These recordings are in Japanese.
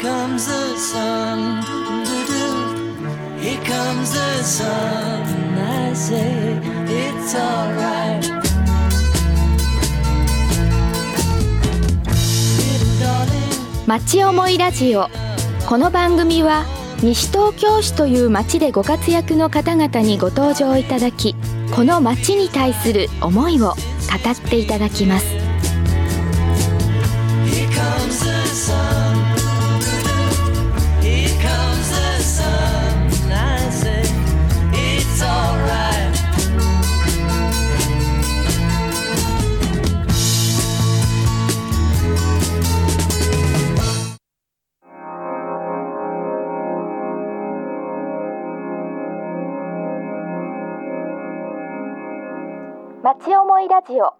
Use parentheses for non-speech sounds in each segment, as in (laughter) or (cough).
comes the sun. Here comes the sun. I say it's alright. 町思いラジオこの番組は西東京市という町でご活躍の方々にご登場いただきこの町に対する思いを語っていただきます町思いラジオ。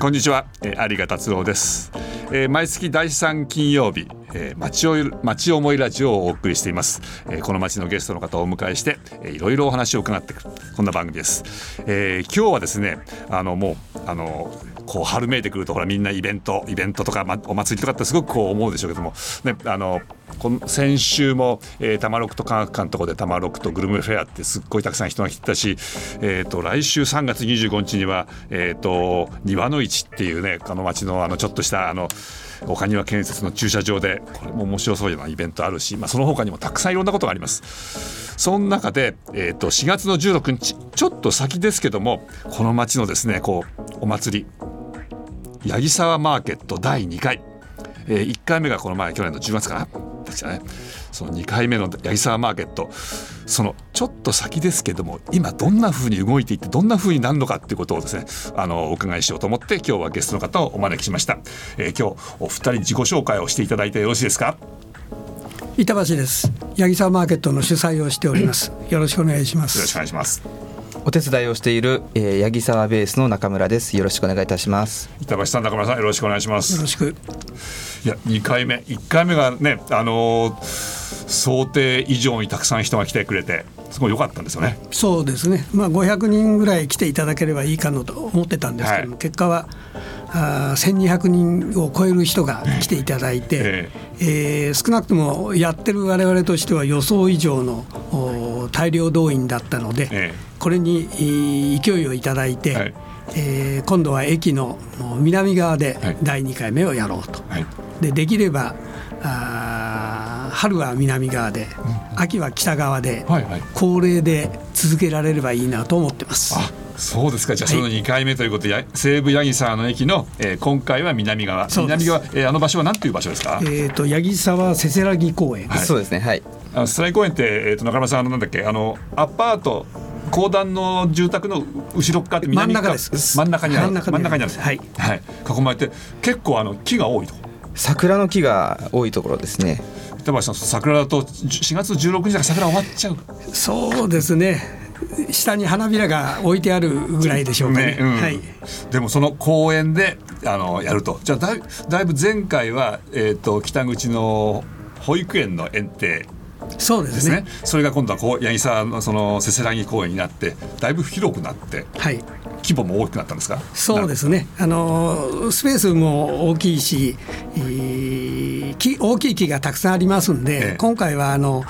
こんにちは、えー、有賀達郎です、えー毎月第3金曜日、えー、町おい町思いラジオをお送りしています、えーこの町のゲストの方をお迎えして、えーいろいろお話を伺っていくこんな番組です、えー今日はですねあのもうあのこう春めいてくるとほらみんなイベントイベントとか、ま、お祭りとかってすごくこう思うでしょうけどもねあのこの先週も、えー、玉六と科学館のところで玉六とグルメフェアってすっごいたくさん人が来てたし、えー、と来週3月25日には、えー、と庭の市っていうねあの町のあのちょっとしたあの岡庭建設の駐車場でこれも面白そうなイベントあるし、まあ、その他にもたくさんいろんなことがあります。その中で、えー、と4月の16日ちょっと先ですけどもこの町のですねこうお祭り八木沢マーケット第2回、えー、1回目がこの前去年の10月かなでしたね。その2回目の八木沢マーケット。そのちょっと先ですけども今どんな風に動いていってどんな風になるのかっていうことをですねあのお伺いしようと思って今日はゲストの方をお招きしました、えー今日お二人自己紹介をしていただいてよろしいですか？板橋です。八木沢マーケットの主催をしております。よろしくお願いしまよろしくすお願いしますお手伝いをしている、えー、八木沢ベースの中村です。よろしくお願いいたします。板橋さん中村さんよろしくお願いします。よろしく。いや2回目1回目がねあのー想定以上にたくさん人が来てくれてすごい良かったんですよね。そうですね。まあ500人ぐらい来ていただければいいかなと思ってたんですけども、はい。結果はあー1200人を超える人が来ていただいて、ええ。ー少なくともやってる我々としては予想以上のお大量動員だったので、ええこれにえー勢いをいただいて、はい。えー今度は駅の南側ではい。第2回目をやろうと。はい。でできればあー春は南側で、秋は北側で、はいはい。恒例で続けられればいいなと思ってます。あそうですか。じゃあその2回目ということで、や西武八木沢の駅の、えー今回は南側。南側、えーあの場所は何ていう場所ですか、えー、と八木沢せせらぎ公園、はい。そうですね。はい。あのストライ公園って、えー、と中村さんあのなんだっけ？あのアパート公団の住宅の後ろっ側って南側真ん中です。真ん中にある。真ん中にある。はい。はい、囲まれて結構あの木が多いと。桜の木が多いところですね。板橋さん桜だと4月16日だから桜終わっちゃう。そうですね。下に花びらが置いてあるぐらいでしょうかね。うん。はい。でもその公園であのやると。じゃあだいだいぶ前回は、えー、と北口の保育園の園庭そうですねね。それが今度はこう八木沢のそのせせらぎ公園になってだいぶ広くなってはい規模も大きくなったんですか？そうですね。あのスペースも大きいし、えー木大きい木がたくさんありますんで、ええ。今回はあの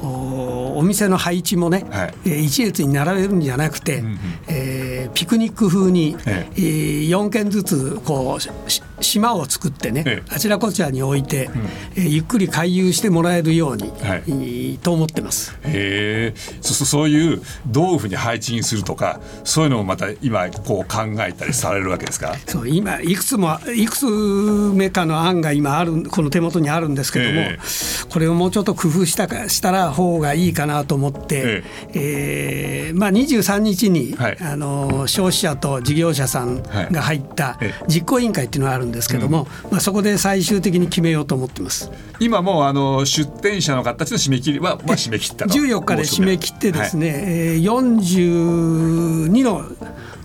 おお店の配置もね、はい。えー一列に並べるんじゃなくて、んうん。えーピクニック風に、ええ。ー4軒ずつこう島を作ってね、ええ。あちらこちらに置いて、えーゆっくり回遊してもらえるように、はい。えーと思ってます。へえそそそういうどういうふうに配置にするとかそういうのもまた今こう考えたりされるわけですか？そう今いくつもいくつ目かの案が今あるこの手元にあるんですけども、ええ。これをもうちょっと工夫したかしたら方がいいかなと思って、えーまあ、23日に、はい。あの消費者と事業者さんが入ったええ。実行委員会っていうのがあるんですけども、まあ、そこで最終的に決めようと思ってます。今もうあの出店者の方たちの締め切りは、まあ、締め切ったと。14日で締め切ってですね、えー42のお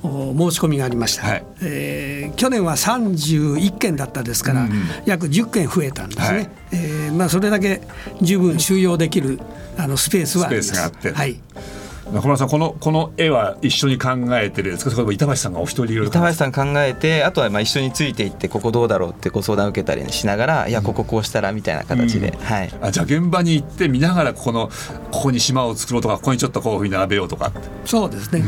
申し込みがありました、はい。えー去年は31件だったですから、うんうん。約10件増えたんですね、はい。えーまあ、それだけ十分収容できるあのスペースはあります。スペースがあって。はい、中村さんこのこの絵は一緒に考えてるんですか？それ板橋さんがお一人板橋さん考えてあとはまあ一緒についていってここどうだろうってご相談受けたりしながらいやこここうしたらみたいな形で、うん。はい。あじゃあ現場に行って見ながらここのここに島を作ろうとかここにちょっとこういうふうに並べようとかそうですね、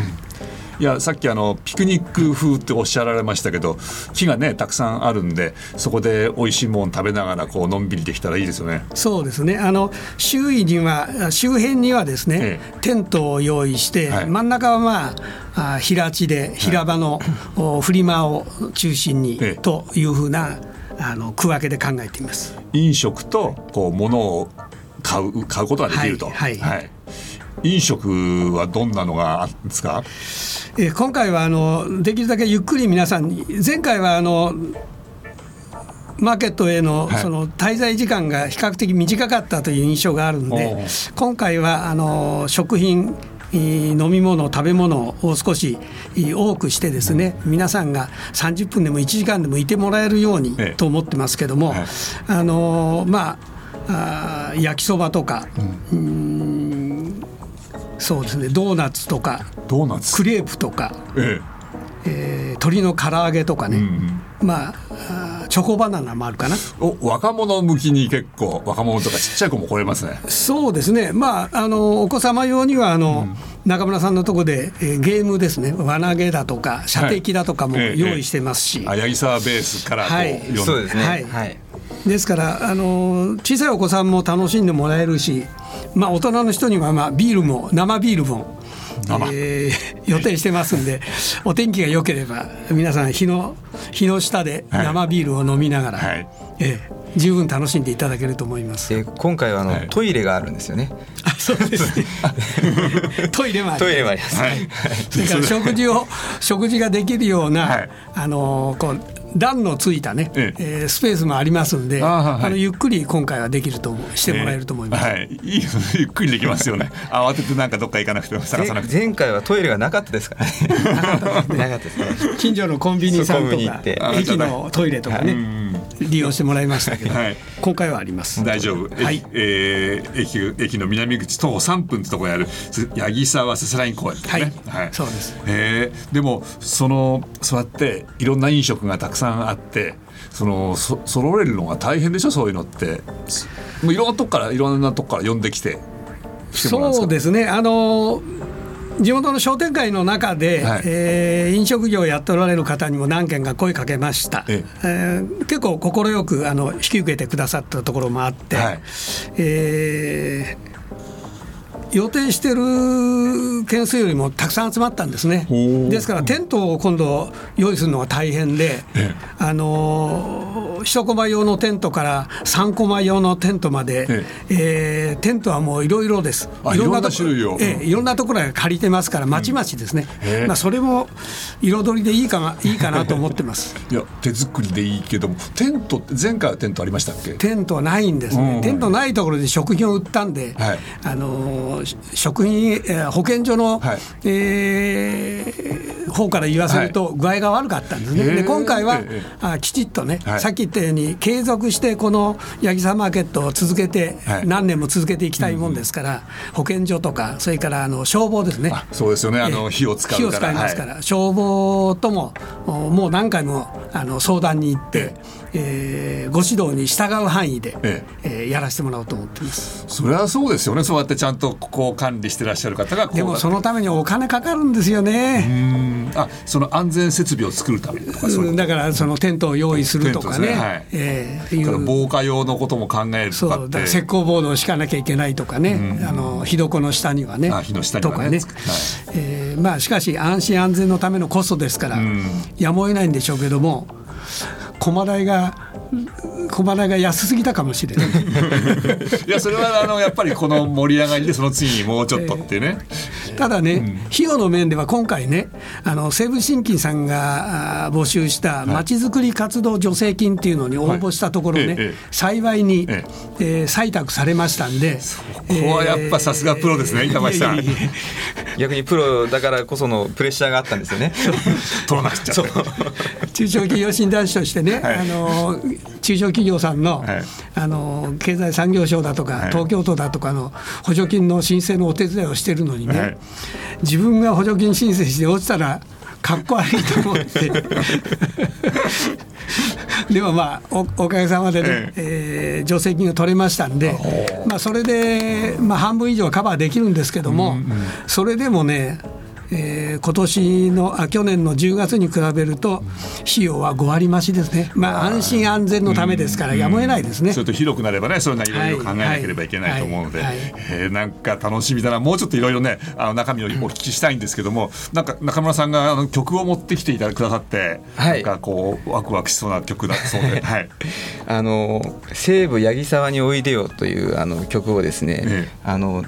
いやさっきあのピクニック風っておっしゃられましたけど木がねたくさんあるんでそこで美味しいもん食べながらこうのんびりできたらいいですよね。そうですね。あの周囲には周辺にはですね、えテントを用意して、はい。真ん中はまああ平地で平場の、おフリマを中心に、ええ。というふうなあの区分けで考えています。飲食とこう物を買う買うことができると。はい。はい飲食はどんなのがあるんですか？えー今回はあのできるだけゆっくり皆さんに前回はあのマーケットへのはい。その滞在時間が比較的短かったという印象があるんおう。で今回はあの食品えー飲み物食べ物を少しえー多くしてですね皆さんが30分でも1時間でもいてもらえるようにええ。と思ってますけども、はい。あのまあ焼きそばとか、うーんそうですね。ドーナツとかドーナツ。クレープとか、ええ。ー鶏の唐揚げとかね、えうん。まあチョコバナナもあるかな。うん。お若者向きに結構若者とかちっちゃい子も来れますね。そうですね。まああのお子様用にはあの、中村さんのとこで、えーゲームですね。輪投げだとか射的だとかもはいええ。用意してますし、あ八木沢ベースからこう、はい。そうですね。はい。はい。ですからあの小さいお子さんも楽しんでもらえるし、まあ、大人の人には、まあ、ビールも生ビールも、生。えー予定してますんでお天気が良ければ皆さん日の日の下ではい。生ビールを飲みながら、はい。ええ十分楽しんでいただけると思います。で今回はあの、はい。トイレがあるんですよね。あそうです。ね (laughs) トイレもありトイレもあります、はい。それから食事を食事ができるような、はい。あのこう段のついたね、ええ。ースペースもありますんで、あーはい。あのゆっくり今回はできるとしてもらえると思います。はい、いいゆっくりできますよね。(laughs) 慌ててなんかどっか行かなくても探さなくても。前回はトイレがなかったですからね。(laughs) なかったですね。近所のコンビニさんとかビニ行って。駅のトイレとかね、利用してもらいましたけど、はい。今回はあります。大丈夫。駅はい。えー駅駅の南口徒歩3分ってところにあるす八木沢せせらいん公園ですね。はい。そうです。へー。でもそのそうやっていろんな飲食がたくさんあって。そのそ揃えるのが大変でしょ？そういうのって。もういろんなとこからいろんなとこから呼んできてそうですね。あの地元の商店会の中で、はい。えー飲食業をやっておられる方にも何件か声かけました、ええ。ー結構快くあの引き受けてくださったところもあって、はい。えー予定してる件数よりもたくさん集まったんですね。ですからテントを今度用意するのが大変で、ええ。あのー一コマ用のテントから3コマ用のテントまで、ええ。ーテントはもういろいろです。あいろんなとこ種類を。ええいろんなところが借りてますから、まちまちですね。へえ。まあそれも彩りでいいかないいかなと思ってます。(laughs) いや手作りでいいけどもテントって前回はテントありましたっけ？テントはないんですね、うん。テントないところで食品を売ったんで、はい。あのーし食品、えー保健所の、はい。えー方から言わせると、具合が悪かったんですね、へー。で今回は、ええあきちっとね、はい。さっき言ったように、継続してこの八木沢マーケットを続けて、はい。何年も続けていきたいもんですから、保健所とか、それからあの消防ですね。あそうですよね。あえのえ火を使う火を使いますから、消防ともおもう何回もあの相談に行って、えーご指導に従う範囲で、ええ。ーやらせてもらおうと思ってます。それはそうですよね。そうやってちゃんとここを管理してらっしゃる方がでもそのためにお金かかるんですようね、ん。あその安全設備を作るためにとかそうだからそのテントを用意するとかね。ね。はい。えーいう。防火用のことも考えるそう。だとかって石膏ボードを敷かなきゃいけないとかね、あの火床の下にはね、あ火の下にはね。とかね、はい。えーまあしかし安心安全のためのコストですから、ん。やむを得ないんでしょうけども、駒代が駒代が安すぎたかもしれない。(laughs) いやそれはあのやっぱりこの盛り上がりでその次にもうちょっとっていうね、ただね、費用の面では今回ね、あの西武新金さんが募集したまちづくり活動助成金っていうのに応募したところね、はいええええ。幸いに、ええ。ー採択されましたんで、ここはやっぱさすがプロですね板橋さん。(laughs) 逆にプロだからこそのプレッシャーがあったんですよね。(laughs) 取らなくちゃ。中小企業診断士としてね、はい。あの中小企業さんの,、はい。あの経済産業省だとか、はい。東京都だとかの補助金の申請のお手伝いをしてるのにね、はい自分が補助金申請して落ちたらかっこ悪いと思って。(laughs) でもまあおおかげさまでね、えー助成金が取れましたんで、まあ、それで、まあ、半分以上はカバーできるんですけども、それでもねえー今年のあ去年の10月に比べると費用は5割増しですね、まあ、安心安全のためですからやむを得ないですね。それと広くなればねそういうのはいろいろ考えなければいけないと思うので、はいはいえーなんか楽しみだな。もうちょっといろいろねあの中身をお聞きしたいんですけどもなんか中村さんがあの曲を持ってきていただくださって、はい。なんかこうワクワクしそうな曲だそうで、(laughs) はい、あの西武八木沢においでよというあの曲をですね、ええ。あの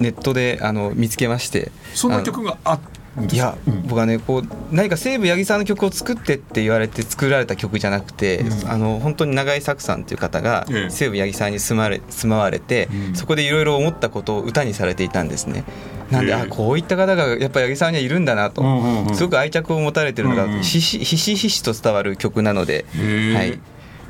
ネットであの見つけまして。そんな曲があるんですいやか、うん。僕はねこう何か西武八木沢の曲を作ってって言われて作られた曲じゃなくて、あの本当に永井作さんという方がええ。西武八木沢に住まれ住まわれて、うん。そこでいろいろ思ったことを歌にされていたんですね。なんで、ええあこういった方がやっぱ八木沢にはいるんだなと、うんうんうん。すごく愛着を持たれてるのがうんうんひしひしひしと伝わる曲なので、はい、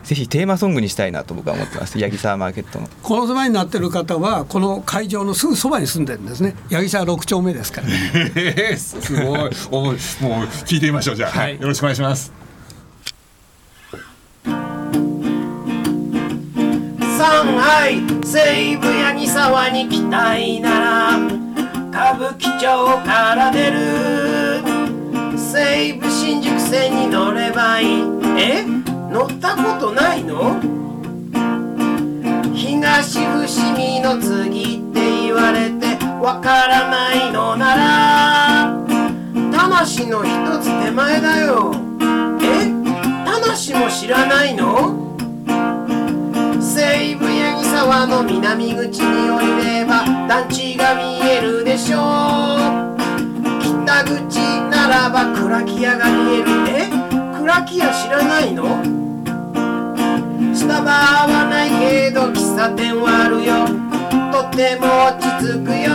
ぜひテーマソングにしたいなと僕は思ってます。八木沢マーケットの。この住まいになってる方はこの会場のすぐそばに住んでるんですね。八木沢6丁目ですから、えーすごい。おもう聞いてみましょうじゃあ、はい、よろしくお願いします。上海西武八木沢に来たいなら歌舞伎町から出る。西武新宿線に乗ればいい。え？乗ったことないの？東伏見の次って言われてわからないのなら魂の一つ手前だよ。え？魂も知らないの？西武八木沢の南口に降りれば団地が見えるでしょう。北口ならば倉木屋が見える。え？倉木屋知らないの？スタバはないけど喫茶店はあるよとても落ち着くよ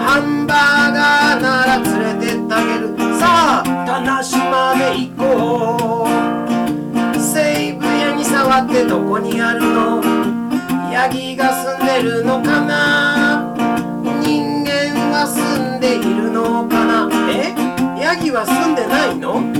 ハンバーガーなら連れてってあげるさあ田無まで行こう西武八木沢ってどこにあるのヤギが住んでるのかな人間は住んでいるのかなえヤギは住んでないの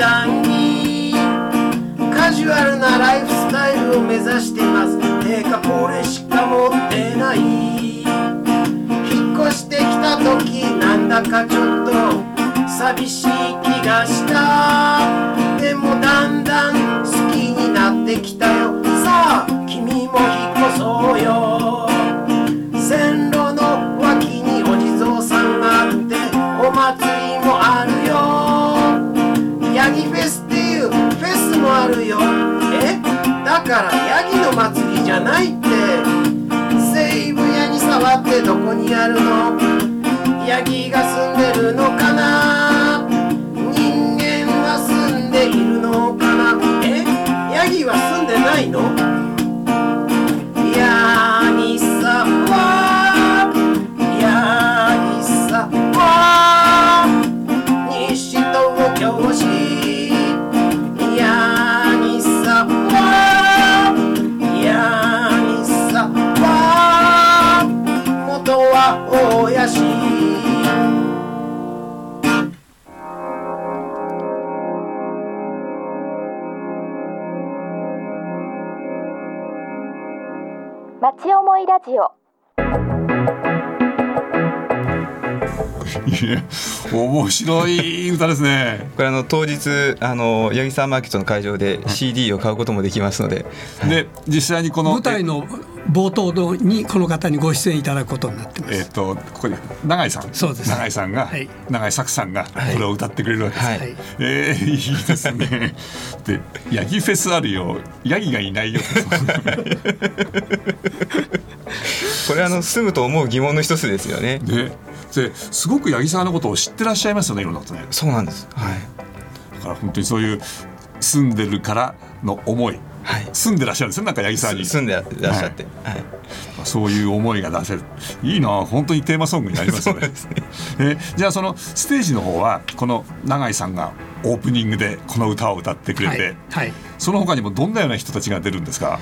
段にカジュアルなライフスタイルを目指してます。てかこれしか持ってない。引っ越してきた時なんだかちょっと寂しい気がした。でもだんだん好きになってきたよ。さあ君も引っ越そうよ。祭りじゃないって。西武屋に触ってどこにあるの？ヤギが面白い歌ですね。これあの当日あの八木沢マーケットの会場で CD を買うこともできますので、で実際にこの舞台の冒頭のにこの方にご出演いただくことになってます。えっ、とここに永井さん。そうです。永井さんが、はい。永井作さんがこれを歌ってくれるわけです、はい。はい。えー、いいですね。でヤギフェスあるよ。ヤギがいないよ。(laughs) これあの住むと思う疑問の一つですよね。ねですごく八木沢のことを知ってらっしゃいますよねいろんなことね。そうなんです。はい。だから本当にそういう住んでるからの思い。はい。住んでらっしゃるんですよなんか八木沢に。住んでらっしゃって、はい。そういう思いが出せる。いいな本当にテーマソングになりますよね。(laughs) えじゃあそのステージの方はこの永井さんがオープニングでこの歌を歌ってくれて、はい、はい、その他にもどんなような人たちが出るんですか？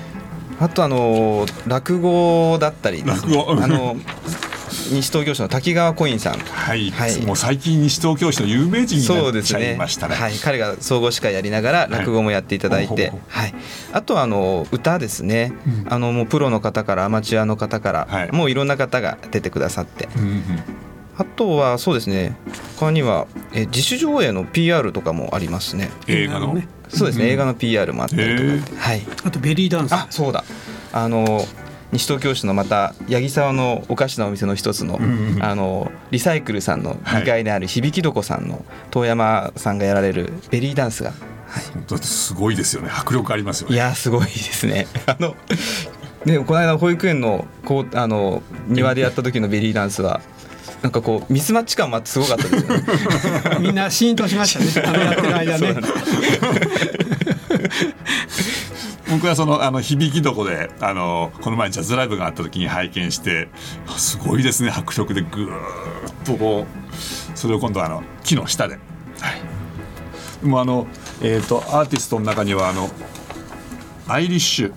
あとあの落語だったりね。落語。あの (laughs) 西東京市の滝川コインさん。はい、はい。もう最近西東京市の有名人にそなっちゃいうですね。ましたね。はい、彼が総合司会やりながら落語もやっていただいて、ははい。いあとはあの歌ですね、あのもうプロの方からアマチュアの方から、はい。もういろんな方が出てくださって。うんうんあとはそうですね。他にはえ自主上映の PR とかもありますね。映画の？ね。そうですね、映画の PR もあったりとか。ってはい。あとベリーダンス。あそうだ。あの西東京市のまた八木沢のお菓子のお店の一つの,、んうんあのリサイクルさんのはい。2階にある響き床さんの遠山さんがやられるベリーダンスが、本当だってすごいですよね。迫力ありますよい、ねやーすごいですね。(laughs) あのねこの間保育園のこうあの庭でやった時のベリーダンスはなんかこうミスマッチ感もあってすごかったですよね。(laughs) みんなシーンとしましたね。あのやってる間ね僕はそのあの響き床であのこの前ジャズライブがあった時に拝見してあすごいですね迫力でぐーっとこうそれを今度はあの木の下で、はい、もうあのえっ、とアーティストの中にはあのアイリッシュ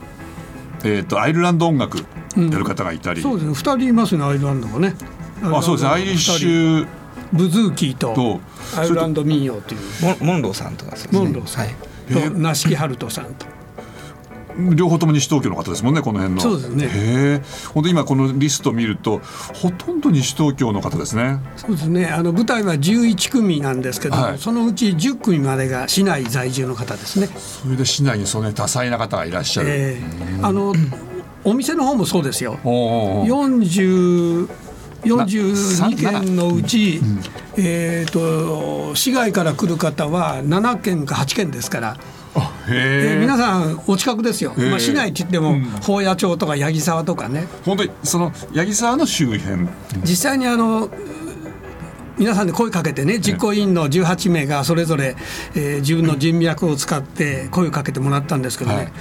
えっ、とアイルランド音楽やる方がいたり、そうですね。2人いますねアイルランドがね。あそうですね。アイリッシュブズーキーととアイルランド民謡という。モンモンローさんとかですね。モンローさんはい。と那須木春人さんと両方とも西東京の方ですもんねこの辺の。そうですね。へえ。今このリスト見るとほとんど西東京の方ですね。そうですね。あの舞台は11組なんですけど、はい。そのうち10組までが市内在住の方ですね。それで市内にそんなに多彩な方がいらっしゃる、えーあのお店の方もそうですよ。おうおうおう。40 42な件のうち、えー、と市外から来る方は7件か8件ですから、え皆さんお近くですよ、えまあ、市内って言っても宝谷町とか八木沢とかね。本当にその八木沢の周辺。実際にあの皆さんで声かけてね実行委員の18名がそれぞれ、えー自分の人脈を使って声をかけてもらったんですけどね、はい。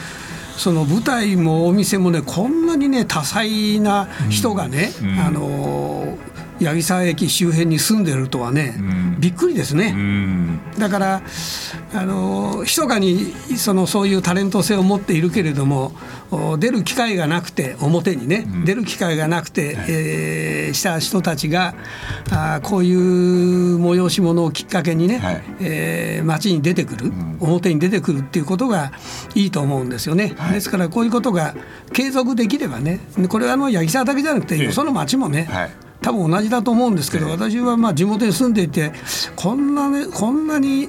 その舞台もお店もねこんなにね多彩な人がね、あの八木沢駅周辺に住んでるとはね、ん。びっくりですね。うん。だからあの密かにそのそういうタレント性を持っているけれどもお出る機会がなくて表にね、出る機会がなくて、えーした人たちがあーこういう催し物をきっかけにね、はい。えー街に出てくる、表に出てくるっていうことがいいと思うんですよね。ですからこういうことが継続できればねこれはあの八木沢だけじゃなくて、ええ。よその町もね、はい多分同じだと思うんですけど、私はまあ地元に住んでいてこんなねこんなに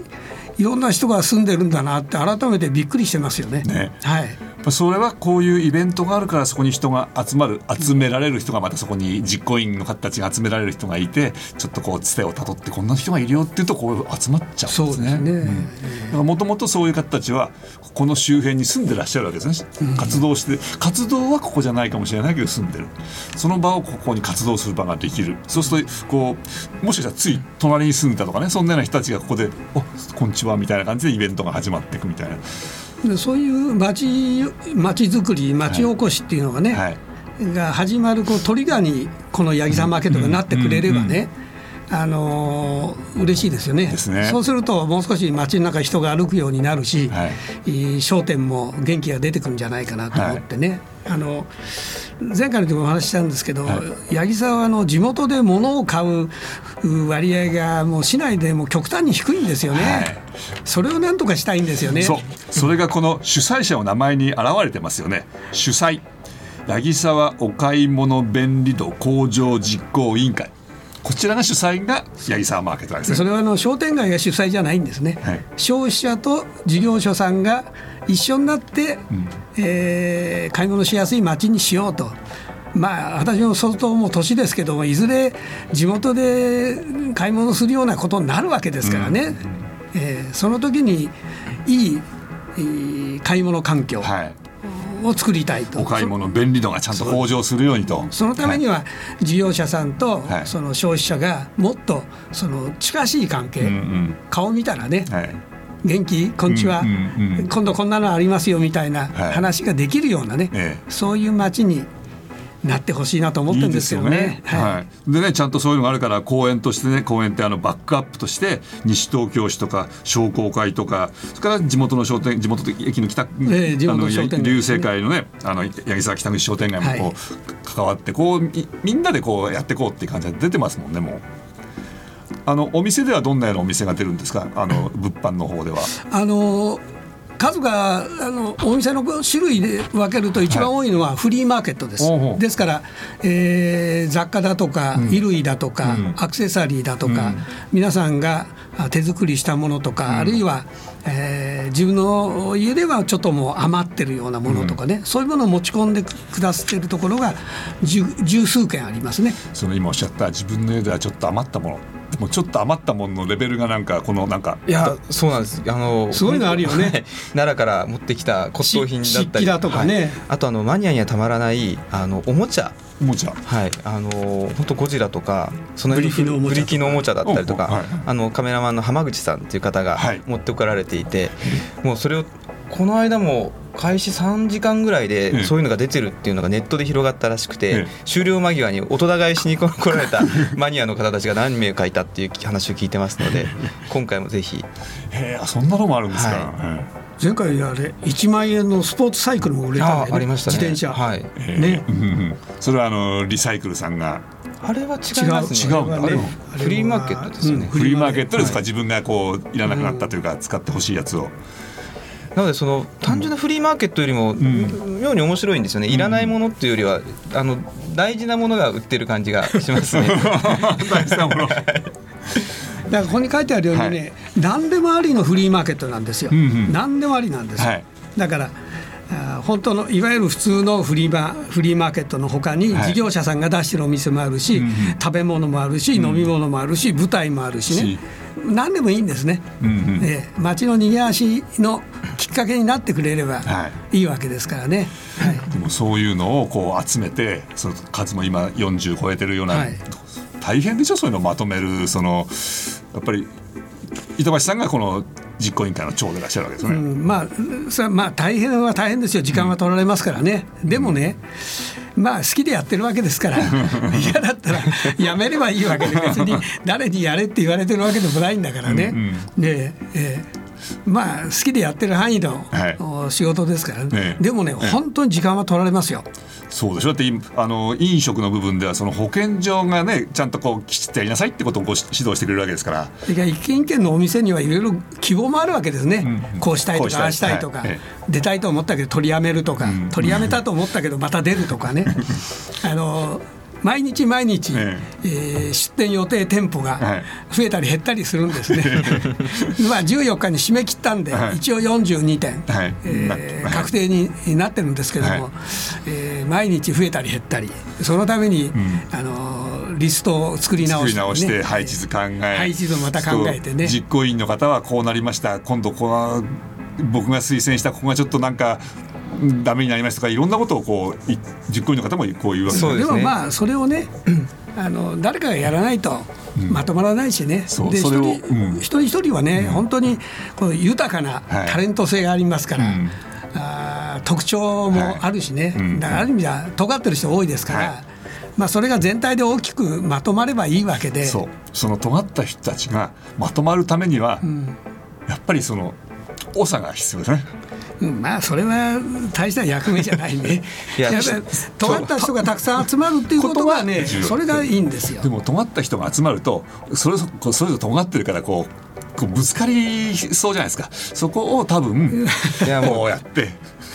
いろんな人が住んでるんだなって改めてびっくりしてますよね。ねはい。それはこういうイベントがあるからそこに人が集まる集められる人がまたそこに実行委員の方たちが集められる人がいてちょっとこうつてをたどってこんな人がいるよっていうとこう集まっちゃうんですね。そうですねもともとそういう方たちはこの周辺に住んでらっしゃるわけですね、活動して活動はここじゃないかもしれないけど住んでる。その場をここに活動する場ができる。そうするとこうもしかしたらつい隣に住んだとかねそんなような人たちがここで「おこんにちは」みたいな感じでイベントが始まっていくみたいな。でそういう町町づくり町おこしっていうのがね、はい。が始まるこうトリガーにこの八木沢マーケットがなってくれればね、あのー嬉しいですよね。ね。そうするともう少し街の中人が歩くようになるし、はい。いい商店も元気が出てくるんじゃないかなと思ってね、あの前回の時もお話ししたんですけど、八木沢はあの地元で物を買う割合がもう市内でも極端に低いんですよね、はい。それをなんとかしたいんですよね。そう。それがこの主催者の名前に表れてますよね。主催。八木沢お買い物便利度向上実行委員会。こちらが主催が八木沢マーケットですね。それはあの商店街が主催じゃないんですね、はい。消費者と事業所さんが、一緒になって、えー買い物しやすい街にしようと。まあ、私も相当もう年ですけどもいずれ地元で買い物するようなことになるわけですからね、えーその時にいいえー買い物環境はい。を作りたいと、お買い物便利度がちゃんと向上するようにと。そのためには事業者さんとはい。その消費者がもっとその近しい関係、うんうん。顔見たらね、はい元気？こんにちは、うんうんうん。今度こんなのありますよみたいなはい。話ができるようなね、ええ。そういう街になってほしいなと思ってるんですよね。はい。はい、でねちゃんとそういうのがあるから公園としてね公園ってあのバックアップとして西東京市とか商工会とかそれから地元の商店地元駅の北、ええ地元商店街。流星会のねあの八木沢北口商店街もこう、関わってこうみみんなでこうやっていこうっていう感じで出てますもんねもう。あのお店ではどんなようなお店が出るんですか？あの物販の方では。あの数があのお店の種類で分けると一番多いのはフリーマーケットです。ほうほう。ですから、えー雑貨だとか衣類だとか、うん。アクセサリーだとか、うん。皆さんがあ手作りしたものとか、あるいは、えー自分の家ではちょっともう余ってるようなものとかね、そういうものを持ち込んでくださっているところが十十数件ありますね。その今おっしゃった自分の家ではちょっと余ったもの。でもちょっと余ったもののレベルがなんかこのなんかいやそうなんです。あのすごいのあるよね。はい。奈良から持ってきた骨董品だったり。だとかね。はい。あとあのマニアにはたまらないあのおもちゃ。おもちゃ。はい。あの本当ゴジラとかそのブリキのおもちゃとか。ブリキのおもちゃだったりとか、うんはい。あのカメラマンの浜口さんっていう方がはい。持ってこられていて、もうそれをこの間も開始3時間ぐらいええ。でそういうのが出てるっていうのがネットで広がったらしくて、ええ。終了間際に音高いしに (laughs) 来られたマニアの方たちが何名かいたっていう話を聞いてますので今回もぜひ。へえそんなのもあるんですか、はえ前回あれ1万円のスポーツサイクルも売れたんだよね。あありましたね。自転車、はい。えねうんうんうん。それはあのリサイクルさんが。あれは違いますね。違う違うんだ。あれはフリーマーケットですよね、うんフリーマーケット。ですか、はい自分がこういらなくなったというか、使ってほしいやつをなのでその単純なフリーマーケットよりも妙に面白いんですよね。いらないものっていうよりはあの大事なものが売ってる感じがしますね。(laughs) 大事なもの。(laughs) だからここに書いてあるようにね、何でもありのフリーマーケットなんですよ、うんうん。何でもありなんですよ、はい。だから本当のいわゆる普通のフリーマフリーマーケットのほかにはい。事業者さんが出してるお店もあるし、うんうん。食べ物もあるし、飲み物もあるし舞台もあるしね。し何でもいいんですね、うんうん。ええ。街の賑わしのきっかけになってくれればはい。いいわけですからね。はい。でもそういうのをこう集めてその数も今40超えてるような、はい。大変でしょ？そういうのをまとめるそのやっぱり板橋さんがこの実行委員会の長でいらっしゃるわけですね。うん、まあそれはまあ大変は大変ですよ。時間は取られますからね、でもねまあ好きでやってるわけですから。(laughs) 嫌だったらやめればいいわけで別に誰にやれって言われてるわけでもないんだからね。うんでええまあ好きでやってる範囲の、はい。お仕事ですからね、ええ。でもね、ええ。本当に時間は取られますよ。そうでしょ？だって今あの飲食の部分ではその保健所がねちゃんとこうきちっとやりなさいってことをこう指導してくれるわけですから。それから一軒一軒のお店にはいろいろ希望もあるわけですね、うんこうしたいとこうしたい。かああしたいとか、はい。え出たいと思ったけど取りやめるとか、ん。取りやめたと思ったけどまた出るとかね。(laughs) あの毎日毎日、ええ。ー出店予定店舗がはい。増えたり減ったりするんですね、(laughs) まあ14日に締め切ったんで、はい。一応42店、はい。え確定になってるんですけども、はい。えー毎日増えたり減ったりそのために、ん。あのリストを作り直して、直して配置図考え配置図をまた考えてね。実行委員の方はこうなりました。今度この僕が推薦したここがちょっとなんかうんダメになりましたとかいろんなことをこうい実行委員の方もこう言うわけそうですね。でもまあそれをねあの誰かがやらないとまとまらないしね、うそれを人、うん。一人一人はね、本当にこう豊かなはい。タレント性がありますから、うん。あー特徴もあるしね、はい。うん。だからある意味では尖ってる人多いですから、はい。まあ、それが全体で大きくまとまればいいわけで。そう。その尖った人たちがまとまるためには、やっぱりその長が必要ですね。うんまあそれは大した役目じゃないね。(laughs) いややっぱり尖った人がたくさん集まるっていうことがね、それがいいんですよで。も尖った人が集まるとそれそれぞれ尖ってるからこうこうぶつかりそうじゃないですかそこを多分 (laughs) いやもうやって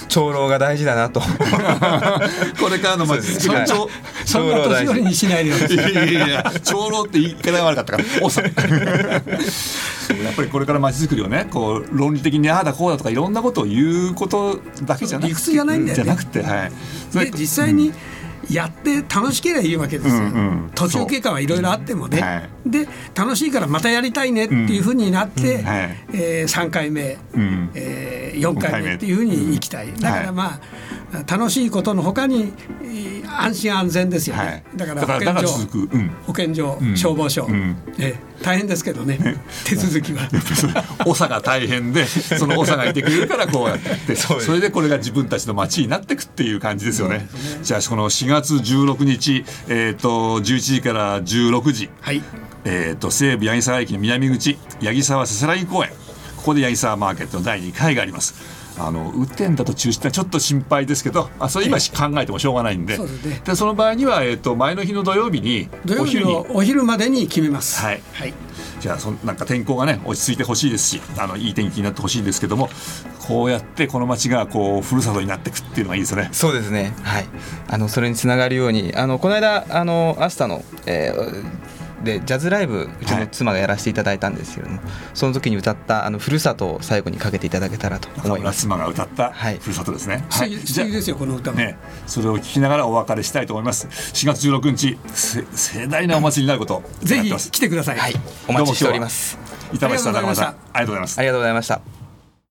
長老が大事だなと。(laughs) これからの街づくりはい。長そんな年寄りにしないでやいやいや長老って言い方が悪かったから。(laughs) やっぱりこれから街づくりをねこう論理的にああだこうだとかいろんなことを言うことだけじゃなくて理屈じゃないんだよね。じゃなくてはい。で実際にやって楽しければいいわけですよ、うんうん。途中経過はいろいろあってもね、はい。で楽しいからまたやりたいねっていうふうになって、はい。えー3回目、うん。えー4回目っていうふうに行きたい、だからまあ、楽しいことのほかにえー安心安全ですよね、はい。だから保健所。保健所、ん。消防署、ん。えー大変ですけどね。(laughs) 手続きは。(laughs) 長が大変でその長がいてくれるからこうやって。それでこれが自分たちの街になっていくっていう感じですよね。じゃあこの4月16日、えー、と11時から16時、はい。えー、と西武八木沢駅の南口八木沢せせらぎ公園。ここで八木沢マーケットの第2回があります。あの雨天だと中止ってちょっと心配ですけどあそれ今考えてもしょうがないんで。そうですね。でその場合には、えー、と前の日の土曜日に土曜日お昼にのお昼までに決めます。はい。はい。じゃあそんなんか天候がね落ち着いてほしいですしあのいい天気になってほしいんですけどもこうやってこの街がこうふるさとになっていくっていうのがいいですよね。そうですね。はい。あのそれにつながるようにあのこの間あのアスタの、えーでジャズライブうちの妻がやらせていただいたんですけれども、その時に歌ったあのふるさとを最後にかけていただけたらと思います。妻が歌ったはいふるさとですね。素敵素敵ですよこの歌は。ね、それを聞きながらお別れしたいと思います。4月16日、せ盛大なお祭りになることをぜひ来てください。はい、お待ちしております。板橋さん、中村さん、ありがとうございますあ。りがとうございました。